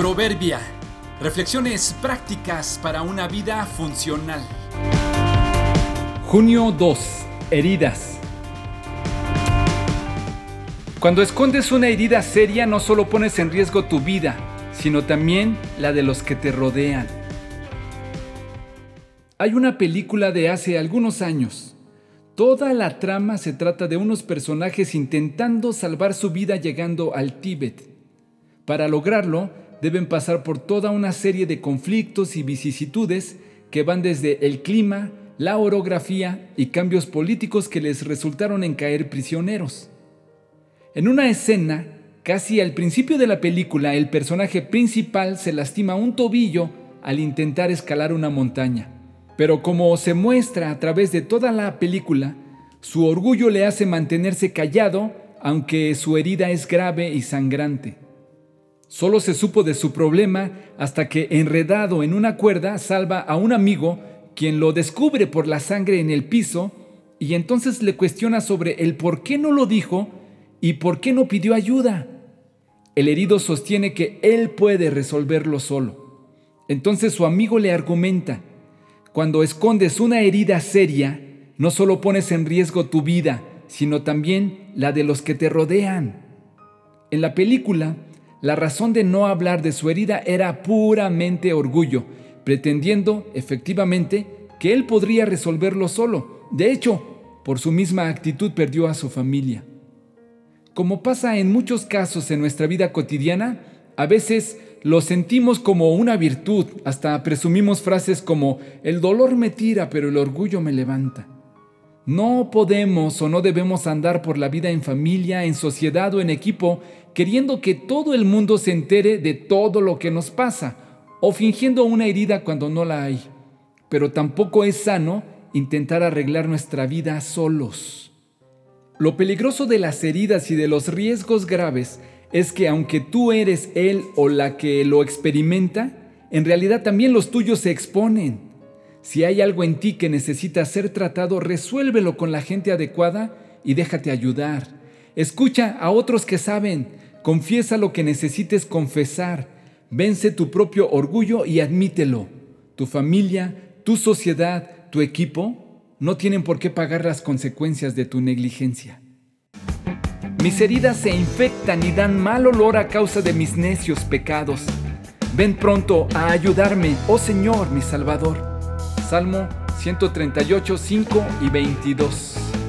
Proverbia. Reflexiones prácticas para una vida funcional. Junio 2. Heridas. Cuando escondes una herida seria no solo pones en riesgo tu vida, sino también la de los que te rodean. Hay una película de hace algunos años. Toda la trama se trata de unos personajes intentando salvar su vida llegando al Tíbet. Para lograrlo, deben pasar por toda una serie de conflictos y vicisitudes que van desde el clima, la orografía y cambios políticos que les resultaron en caer prisioneros. En una escena, casi al principio de la película, el personaje principal se lastima un tobillo al intentar escalar una montaña. Pero como se muestra a través de toda la película, su orgullo le hace mantenerse callado aunque su herida es grave y sangrante. Solo se supo de su problema hasta que, enredado en una cuerda, salva a un amigo, quien lo descubre por la sangre en el piso, y entonces le cuestiona sobre el por qué no lo dijo y por qué no pidió ayuda. El herido sostiene que él puede resolverlo solo. Entonces su amigo le argumenta, cuando escondes una herida seria, no solo pones en riesgo tu vida, sino también la de los que te rodean. En la película, la razón de no hablar de su herida era puramente orgullo, pretendiendo, efectivamente, que él podría resolverlo solo. De hecho, por su misma actitud perdió a su familia. Como pasa en muchos casos en nuestra vida cotidiana, a veces lo sentimos como una virtud, hasta presumimos frases como el dolor me tira pero el orgullo me levanta. No podemos o no debemos andar por la vida en familia, en sociedad o en equipo queriendo que todo el mundo se entere de todo lo que nos pasa o fingiendo una herida cuando no la hay. Pero tampoco es sano intentar arreglar nuestra vida solos. Lo peligroso de las heridas y de los riesgos graves es que aunque tú eres él o la que lo experimenta, en realidad también los tuyos se exponen. Si hay algo en ti que necesita ser tratado, resuélvelo con la gente adecuada y déjate ayudar. Escucha a otros que saben, confiesa lo que necesites confesar, vence tu propio orgullo y admítelo. Tu familia, tu sociedad, tu equipo no tienen por qué pagar las consecuencias de tu negligencia. Mis heridas se infectan y dan mal olor a causa de mis necios pecados. Ven pronto a ayudarme, oh Señor, mi Salvador. Salmo 138, 5 y 22.